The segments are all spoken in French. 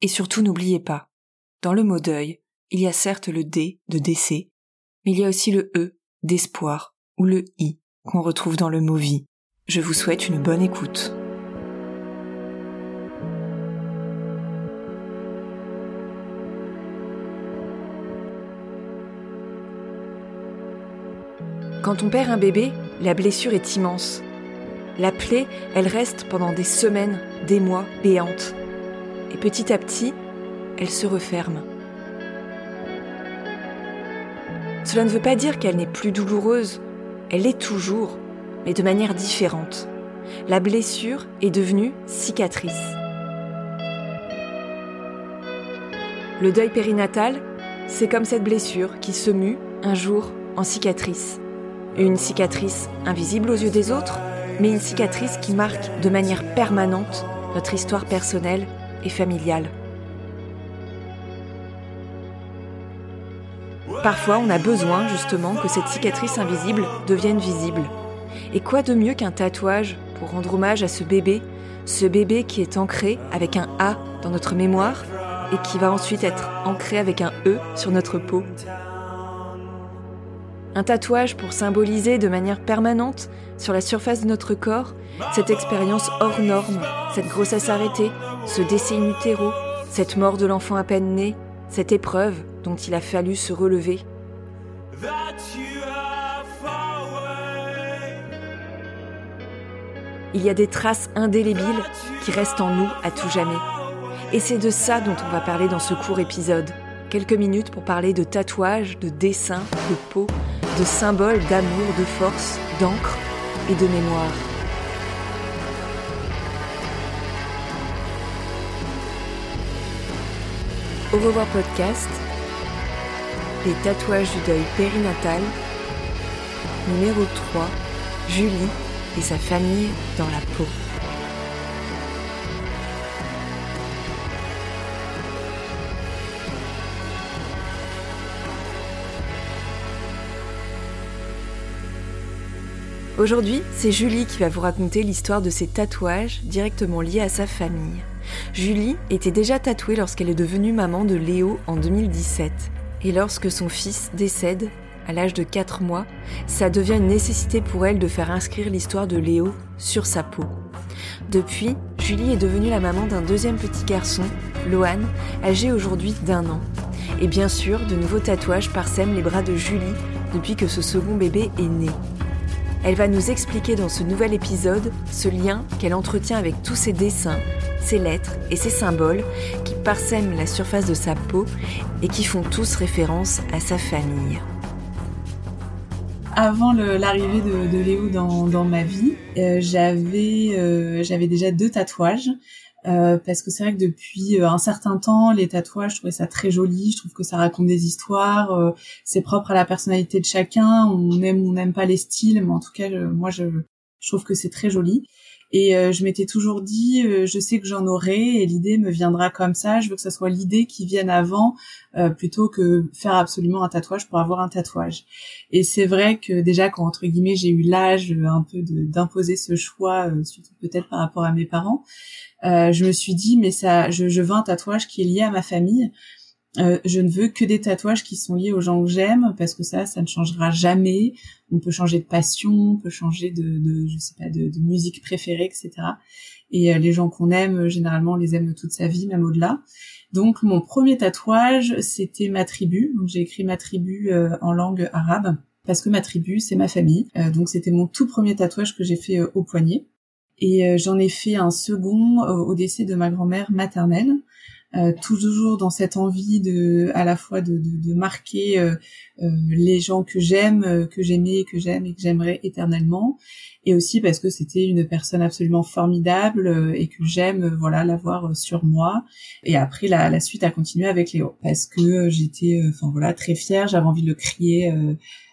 Et surtout n'oubliez pas, dans le mot deuil, il y a certes le D de décès, mais il y a aussi le E d'espoir ou le I qu'on retrouve dans le mot vie. Je vous souhaite une bonne écoute. Quand on perd un bébé, la blessure est immense. La plaie, elle reste pendant des semaines, des mois, béante. Et petit à petit, elle se referme. Cela ne veut pas dire qu'elle n'est plus douloureuse, elle l'est toujours, mais de manière différente. La blessure est devenue cicatrice. Le deuil périnatal, c'est comme cette blessure qui se mue un jour en cicatrice. Une cicatrice invisible aux yeux des autres, mais une cicatrice qui marque de manière permanente notre histoire personnelle et familiale. Parfois, on a besoin justement que cette cicatrice invisible devienne visible. Et quoi de mieux qu'un tatouage pour rendre hommage à ce bébé, ce bébé qui est ancré avec un A dans notre mémoire et qui va ensuite être ancré avec un E sur notre peau. Un tatouage pour symboliser de manière permanente sur la surface de notre corps cette expérience hors norme, cette grossesse arrêtée, ce décès in utero, cette mort de l'enfant à peine né, cette épreuve dont il a fallu se relever. Il y a des traces indélébiles qui restent en nous à tout jamais. Et c'est de ça dont on va parler dans ce court épisode. Quelques minutes pour parler de tatouages, de dessins, de peau, de symboles d'amour, de force, d'encre et de mémoire. Au revoir podcast, les tatouages du deuil périnatal, numéro 3, Julie et sa famille dans la peau. Aujourd'hui, c'est Julie qui va vous raconter l'histoire de ses tatouages directement liés à sa famille. Julie était déjà tatouée lorsqu'elle est devenue maman de Léo en 2017. Et lorsque son fils décède, à l'âge de 4 mois, ça devient une nécessité pour elle de faire inscrire l'histoire de Léo sur sa peau. Depuis, Julie est devenue la maman d'un deuxième petit garçon, Lohan, âgé aujourd'hui d'un an. Et bien sûr, de nouveaux tatouages parsèment les bras de Julie depuis que ce second bébé est né. Elle va nous expliquer dans ce nouvel épisode ce lien qu'elle entretient avec tous ses dessins, ses lettres et ses symboles qui parsèment la surface de sa peau et qui font tous référence à sa famille. Avant l'arrivée de, Léo dans, ma vie, euh, euh, j'avais déjà deux tatouages. Euh, parce que c'est vrai que depuis un certain temps, les tatouages, je trouvais ça très joli. Je trouve que ça raconte des histoires. c'est propre à la personnalité de chacun. On aime ou on n'aime pas les styles, mais en tout cas, moi, je, je trouve que c'est très joli. Et euh, je m'étais toujours dit, euh, je sais que j'en aurai et l'idée me viendra comme ça. Je veux que ce soit l'idée qui vienne avant euh, plutôt que faire absolument un tatouage pour avoir un tatouage. Et c'est vrai que déjà quand entre guillemets j'ai eu l'âge un peu d'imposer ce choix, surtout peut-être par rapport à mes parents, je me suis dit mais ça, je, je veux un tatouage qui est lié à ma famille Euh, je ne veux que des tatouages qui sont liés aux gens que j'aime parce que ça, ça ne changera jamais. On peut changer de passion, on peut changer de, de je sais pas, de, musique préférée, etc. Et euh, les gens qu'on aime, généralement, on les aime toute sa vie, même au-delà. Donc mon premier tatouage, c'était ma tribu. J'ai écrit ma tribu euh, en langue arabe parce que ma tribu, c'est ma famille. donc c'était mon tout premier tatouage que j'ai fait au poignet. Et j'en ai fait un second au décès de ma grand-mère maternelle. Euh, toujours dans cette envie de à la fois de, de, de marquer euh, euh, les gens que j'aime, que j'aimais, que j'aime et que j'aimerais éternellement, et aussi parce que c'était une personne absolument formidable et que j'aime voilà l'avoir sur moi. Et après la, la suite a continué avec Léo. Parce que j'étais enfin voilà très fière, j'avais envie de le crier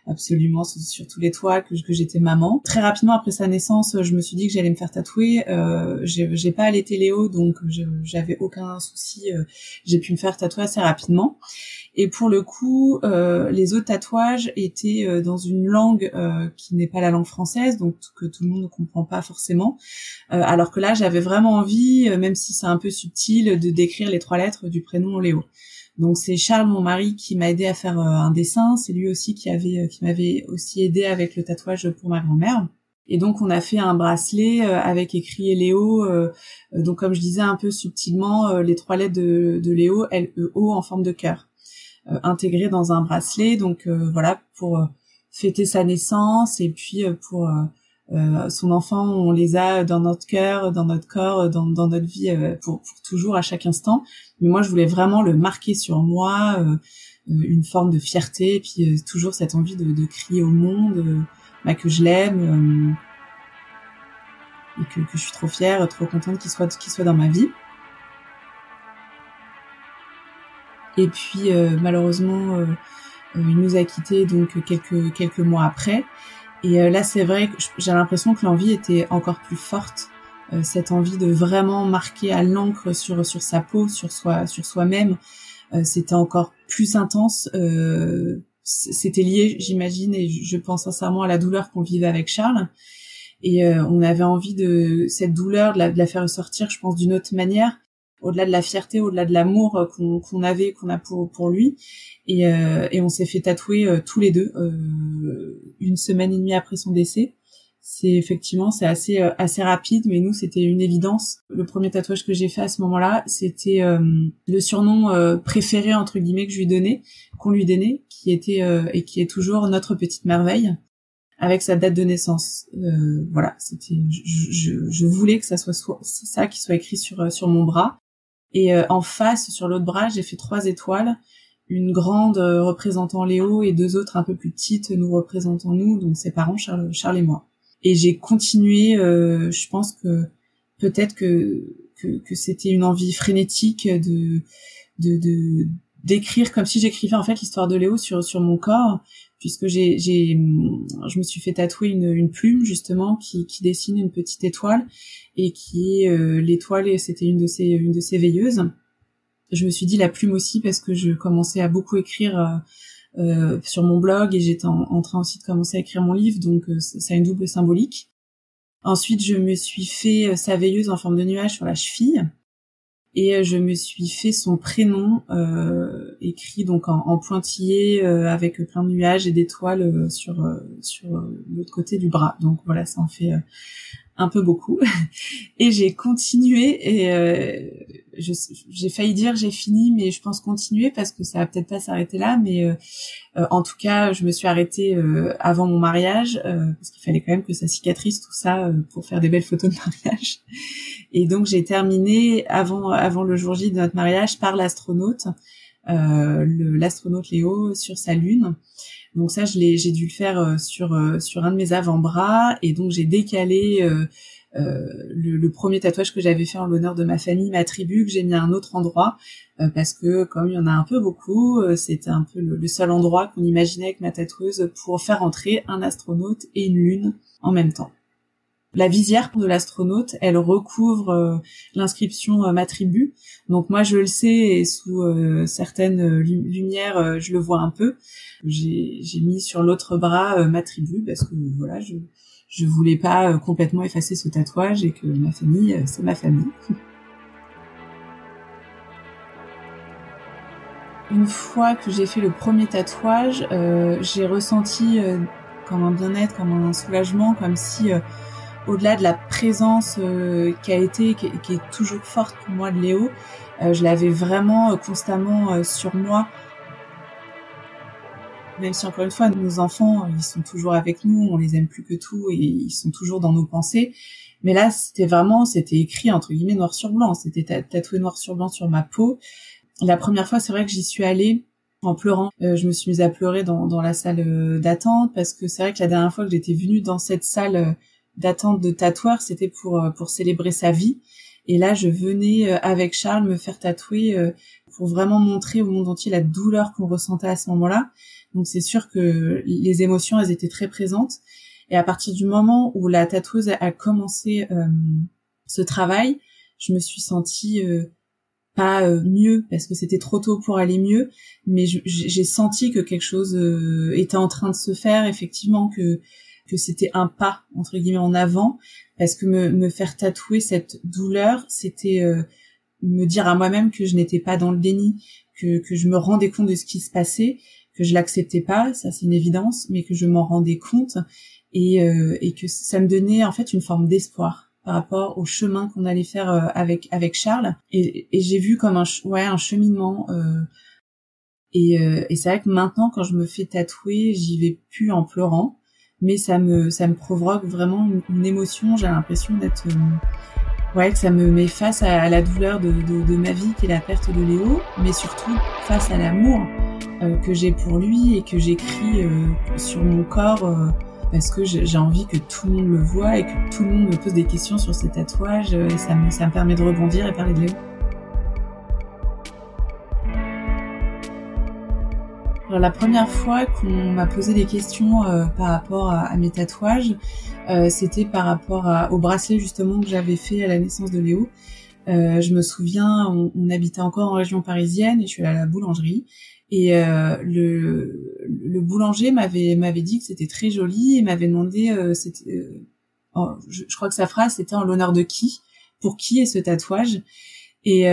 absolument sur tous les toits que, j'étais maman. Très rapidement après sa naissance, je me suis dit que j'allais me faire tatouer. Euh, j'ai pas allaité Léo, donc j'avais aucun souci. Euh, j'ai pu me faire tatouer assez rapidement. Et pour le coup, euh, les autres tatouages étaient euh, dans une langue euh, qui n'est pas la langue française, donc que tout le monde ne comprend pas forcément. Euh, alors que là, j'avais vraiment envie, même si c'est un peu subtil, de décrire les trois lettres du prénom Léo. Donc c'est Charles, mon mari, qui m'a aidé à faire euh, un dessin. C'est lui aussi euh, qui m'avait aussi aidé avec le tatouage pour ma grand-mère. Et donc on a fait un bracelet euh, avec écrit Léo. donc comme je disais un peu subtilement, les trois lettres de, Léo, E O en forme de cœur, intégré dans un bracelet. Donc voilà pour fêter sa naissance et puis pour euh, son enfant, on les a dans notre cœur, dans notre corps, dans, dans notre vie euh, pour, pour, toujours, à chaque instant. Mais moi, je voulais vraiment le marquer sur moi, euh, une forme de fierté, et puis toujours cette envie de, de crier au monde bah, que je l'aime et que, que, je suis trop fière, trop contente qu'il soit, qu'il soit dans ma vie. Et puis malheureusement, il nous a quittés donc quelques quelques mois après. Et euh, là, c'est vrai que j'ai l'impression que l'envie était encore plus forte, euh, cette envie de vraiment marquer à l'encre sur sur sa peau, sur soi, sur soi-même. Euh, c'était encore plus intense. c'était lié, j'imagine, et je pense sincèrement à la douleur qu'on vivait avec Charles. Et on avait envie de cette douleur, de la, de la faire ressortir, je pense, d'une autre manière au-delà de la fierté, au-delà de l'amour euh, qu'on avait, qu'on a pour, pour lui. Et, euh, et on s'est fait tatouer euh, tous les deux une semaine et demie après son décès. C'est effectivement c'est assez assez rapide, mais nous c'était une évidence. Le premier tatouage que j'ai fait à ce moment-là, c'était le surnom préféré entre guillemets que je lui donnais, qu'on lui donnait, qui était et qui est toujours notre petite merveille avec sa date de naissance. voilà, c'était, je, je, je, voulais que ça soit ça qui soit écrit sur sur mon bras. Et euh, en face, sur l'autre bras, j'ai fait trois étoiles, une grande euh, représentant Léo et deux autres un peu plus petites nous représentant nous, donc ses parents, Charles, Charles et moi. Et j'ai continué, euh, je pense que peut-être que, que, c'était une envie frénétique de de d'écrire comme si j'écrivais en fait l'histoire de Léo sur sur mon corps puisque j'ai, j'ai, je me suis fait tatouer une, plume justement qui, dessine une petite étoile et qui est euh, l'étoile, c'était une de ces, une de ces veilleuses. Je me suis dit la plume aussi parce que je commençais à beaucoup écrire euh, euh sur mon blog et j'étais en, train aussi de commencer à écrire mon livre, donc euh, ça a une double symbolique. Ensuite, je me suis fait sa veilleuse en forme de nuage sur la cheville et euh, je me suis fait son prénom euh, écrit donc en, pointillé euh, avec plein de nuages et d'étoiles sur sur l'autre côté du bras. Donc voilà, ça en fait un peu beaucoup. et j'ai continué et j'ai failli dire j'ai fini, mais je pense continuer parce que ça va peut-être pas s'arrêter là. Mais en tout cas, je me suis arrêtée avant mon mariage parce qu'il fallait quand même que ça cicatrise tout ça pour faire des belles photos de mariage. Et donc j'ai terminé avant avant le jour J de notre mariage par l'astronaute, euh, l'astronaute Léo sur sa lune. Donc ça, j'ai dû le faire euh, sur euh, sur un de mes avant-bras et donc j'ai décalé euh, le, le, premier tatouage que j'avais fait en l'honneur de ma famille, ma tribu, que j'ai mis à un autre endroit parce que comme il y en a un peu beaucoup, c'était un peu le, le seul endroit qu'on imaginait avec ma tatoueuse pour faire entrer un astronaute et une lune en même temps. La visière de l'astronaute, elle recouvre euh, l'inscription euh, ma tribu. Donc moi je le sais et sous euh, certaines lumières je le vois un peu. J'ai mis sur l'autre bras ma tribu parce que voilà je je voulais pas complètement effacer ce tatouage et que ma famille c'est ma famille. une fois que j'ai fait le premier tatouage, euh, j'ai ressenti euh, comme un bien-être, comme un soulagement, comme si euh, au-delà de la présence qui a été, qui, est toujours forte pour moi de Léo, je l'avais vraiment constamment sur moi. Même si encore une fois, nos enfants, ils sont toujours avec nous, on les aime plus que tout et ils sont toujours dans nos pensées. Mais là, c'était vraiment, c'était écrit entre guillemets noir sur blanc, c'était tatoué noir sur blanc sur ma peau. La première fois, c'est vrai que j'y suis allée en pleurant. Euh, je me suis mise à pleurer dans, dans la salle euh, d'attente parce que c'est vrai que la dernière fois que j'étais venue dans cette salle euh, d'attente de tatoueur, c'était pour pour célébrer sa vie. Et là, je venais avec Charles me faire tatouer pour vraiment montrer au monde entier la douleur qu'on ressentait à ce moment-là. Donc c'est sûr que les émotions, elles étaient très présentes. Et à partir du moment où la tatoueuse a commencé ce travail, je me suis sentie pas euh, mieux parce que c'était trop tôt pour aller mieux, mais j'ai senti que quelque chose euh, était en train de se faire, effectivement que que c'était un pas entre guillemets en avant, parce que me, me faire tatouer cette douleur, c'était euh, me dire à moi-même que je n'étais pas dans le déni, que que je me rendais compte de ce qui se passait, que je l'acceptais pas, ça c'est une évidence, mais que je m'en rendais compte. Et et que ça me donnait en fait une forme d'espoir par rapport au chemin qu'on allait faire euh, avec avec Charles. Et, et j'ai vu comme un ouais un cheminement euh, et, euh, et c'est vrai que maintenant quand je me fais tatouer j'y vais plus en pleurant mais ça me ça me provoque vraiment une, émotion j'ai l'impression d'être ouais que ça me met face à, la douleur de, ma vie qui est la perte de Léo mais surtout face à l'amour que j'ai pour lui et que j'écris sur mon corps parce que j'ai envie que tout le monde le voit et que tout le monde me pose des questions sur ces tatouages euh, et ça me, ça me permet de rebondir et parler de Léo. Alors, la première fois qu'on m'a posé des questions euh, par rapport à, mes tatouages, euh, c'était par rapport au bracelet justement que j'avais fait à la naissance de Léo. je me souviens, on, on, habitait encore en région parisienne et je suis allée à la boulangerie et euh, le, le boulanger m'avait m'avait dit que c'était très joli et m'avait demandé, euh, c'était, euh, oh, je, crois que sa phrase c'était en l'honneur de qui, pour qui est ce tatouage? Et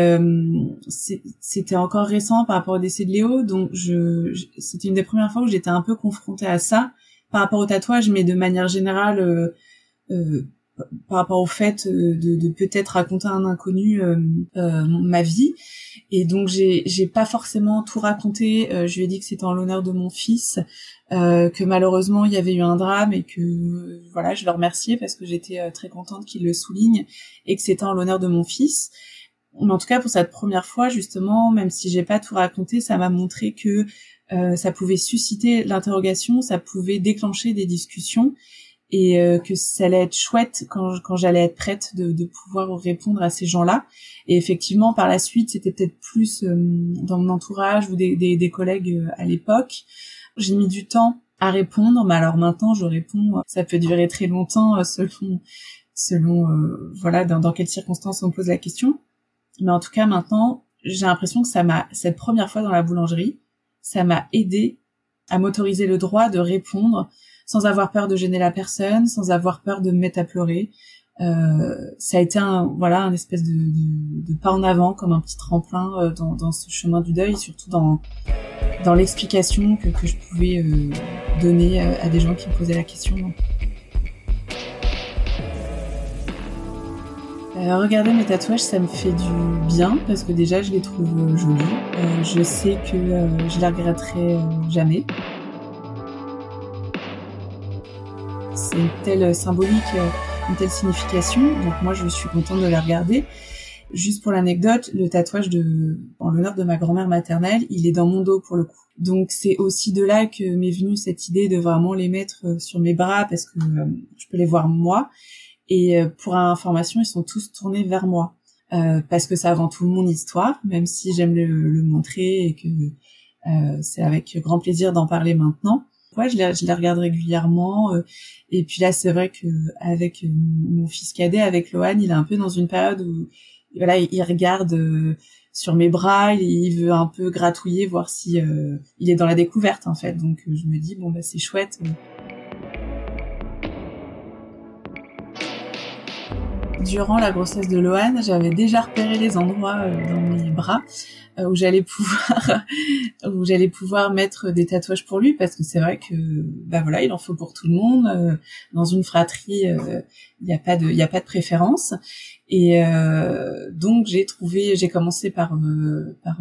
c'était encore récent par rapport au décès de Léo, donc je, c'était une des premières fois où j'étais un peu confrontée à ça par rapport au tatouage, mais de manière générale par rapport au fait de, de peut-être raconter à un inconnu euh, ma vie et donc j'ai pas forcément tout raconté. Euh, je lui ai dit que c'était en l'honneur de mon fils, euh, que malheureusement il y avait eu un drame et que voilà, je le remerciais parce que j'étais euh, très contente qu'il le souligne et que c'était en l'honneur de mon fils. Mais en tout cas pour cette première fois justement, même si j'ai pas tout raconté, ça m'a montré que euh, ça pouvait susciter l'interrogation, ça pouvait déclencher des discussions et euh, que ça allait être chouette quand, quand j'allais être prête de, de, pouvoir répondre à ces gens-là. Et effectivement, par la suite, c'était peut-être plus euh, dans mon entourage ou des, des, des collègues euh, à l'époque. J'ai mis du temps à répondre, mais alors maintenant, je réponds. Ça peut durer très longtemps selon selon voilà dans, dans quelles circonstances on pose la question. Mais en tout cas, maintenant, j'ai l'impression que ça m'a cette première fois dans la boulangerie, ça m'a aidé à m'autoriser le droit de répondre sans avoir peur de gêner la personne, sans avoir peur de me mettre à pleurer. Euh, ça a été un voilà un espèce de, de, pas en avant comme un petit tremplin euh, dans, dans, ce chemin du deuil surtout dans dans l'explication que, que je pouvais euh, donner euh, à des gens qui me posaient la question euh, regarder mes tatouages, ça me fait du bien parce que déjà je les trouve jolis. je sais que je les regretterai jamais. c'est une telle symbolique, euh, une telle signification. Donc moi, je suis contente de la regarder. Juste pour l'anecdote, le tatouage de, en l'honneur de ma grand-mère maternelle, il est dans mon dos pour le coup. Donc c'est aussi de là que m'est venue cette idée de vraiment les mettre euh, sur mes bras parce que euh, je peux les voir moi. Et pour information, ils sont tous tournés vers moi. parce que c'est avant tout mon histoire, même si j'aime le, le, montrer et que c'est avec grand plaisir d'en parler maintenant. Ouais, je les, je les regarde régulièrement. Euh, et puis là, c'est vrai que avec euh, mon fils cadet, avec Lohan, il est un peu dans une période où voilà, il, regarde euh, sur mes bras, il, veut un peu gratouiller, voir si il est dans la découverte en fait. Donc je me dis bon bah c'est chouette. Durant la grossesse de Lohan, j'avais déjà repéré les endroits dans mes bras euh, où j'allais pouvoir où j'allais pouvoir mettre des tatouages pour lui parce que c'est vrai que bah voilà il en faut pour tout le monde euh, dans une fratrie euh, il n'y a pas de il y a pas de préférence. Et donc j'ai trouvé j'ai commencé par par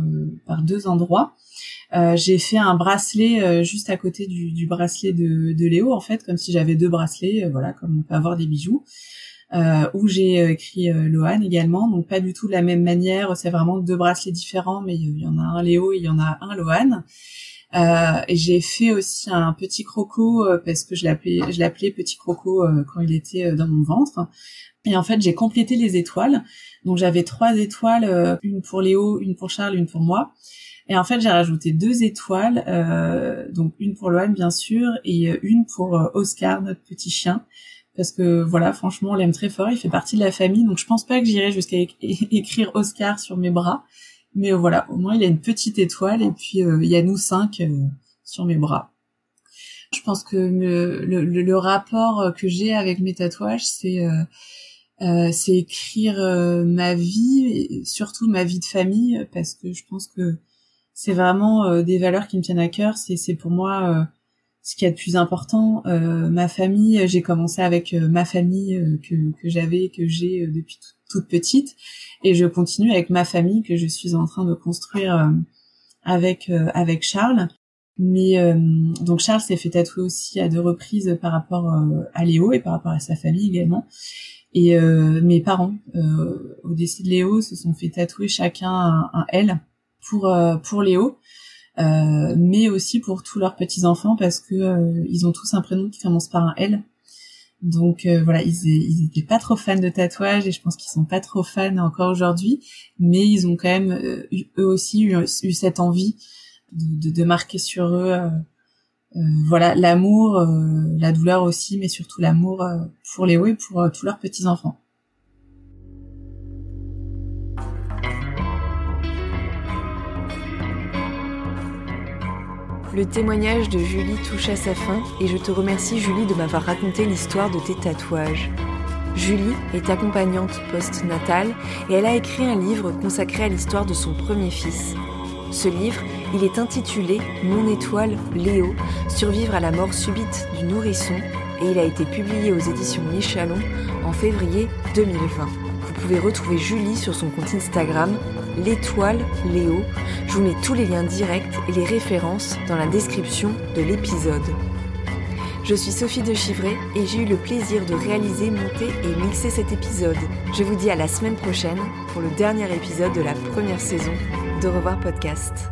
par deux endroits. J'ai fait un bracelet juste à côté du, du bracelet de, de Léo en fait comme si j'avais deux bracelets voilà comme on peut avoir des bijoux euh, où j'ai euh, écrit euh, Lohan également, donc pas du tout de la même manière, c'est vraiment deux bracelets différents, mais il y en a un Léo et il y en a un Lohan. Euh, j'ai fait aussi un petit croco parce que je l'appelais, je l'appelais petit croco quand il était dans mon ventre. Et en fait, j'ai complété les étoiles. Donc j'avais trois étoiles, une pour Léo, une pour Charles, une pour moi. Et en fait, j'ai rajouté deux étoiles, euh, donc une pour Lohan bien sûr, et une pour Oscar, notre petit chien parce que voilà, franchement, on l'aime très fort, il fait partie de la famille, donc je pense pas que j'irai jusqu'à écrire Oscar sur mes bras, mais voilà, au moins il a une petite étoile et puis euh, il y a nous cinq euh, sur mes bras. Je pense que le, rapport que j'ai avec mes tatouages, c'est euh, c'est écrire ma vie, et surtout ma vie de famille, parce que je pense que c'est vraiment des valeurs qui me tiennent à cœur. C'est pour moi ce qui est le plus important. Euh, ma famille, j'ai commencé avec euh, ma famille euh, que, que j'avais, que j'ai depuis toute petite, et je continue avec ma famille que je suis en train de construire avec avec Charles. Mais donc Charles s'est fait tatouer aussi à deux reprises par rapport à Léo et par rapport à sa famille également. Et mes parents, au décès de Léo, se sont fait tatouer chacun un, un L pour pour Léo euh, mais aussi pour tous leurs petits enfants parce que euh, ils ont tous un prénom qui commence par un L. Donc euh, voilà, ils, ils étaient pas trop fans de tatouages et je pense qu'ils sont pas trop fans encore aujourd'hui, mais ils ont quand même eux aussi eu, cette envie de, marquer sur eux voilà l'amour, la douleur aussi, mais surtout l'amour pour Léo et pour tous leurs petits enfants. Le témoignage de Julie touche à sa fin et je te remercie Julie de m'avoir raconté l'histoire de tes tatouages. Julie est accompagnante post-natale et elle a écrit un livre consacré à l'histoire de son premier fils. Ce livre, il est intitulé Mon étoile Léo, survivre à la mort subite du nourrisson et il a été publié aux éditions Michalon en février 2020. Vous pouvez retrouver Julie sur son compte Instagram l'étoile Léo. Je vous mets tous les liens directs et les références dans la description de l'épisode. Je suis Sophie de Chivray et j'ai eu le plaisir de réaliser, monter et mixer cet épisode. Je vous dis à la semaine prochaine pour le dernier épisode de la première saison de Revoir Podcast.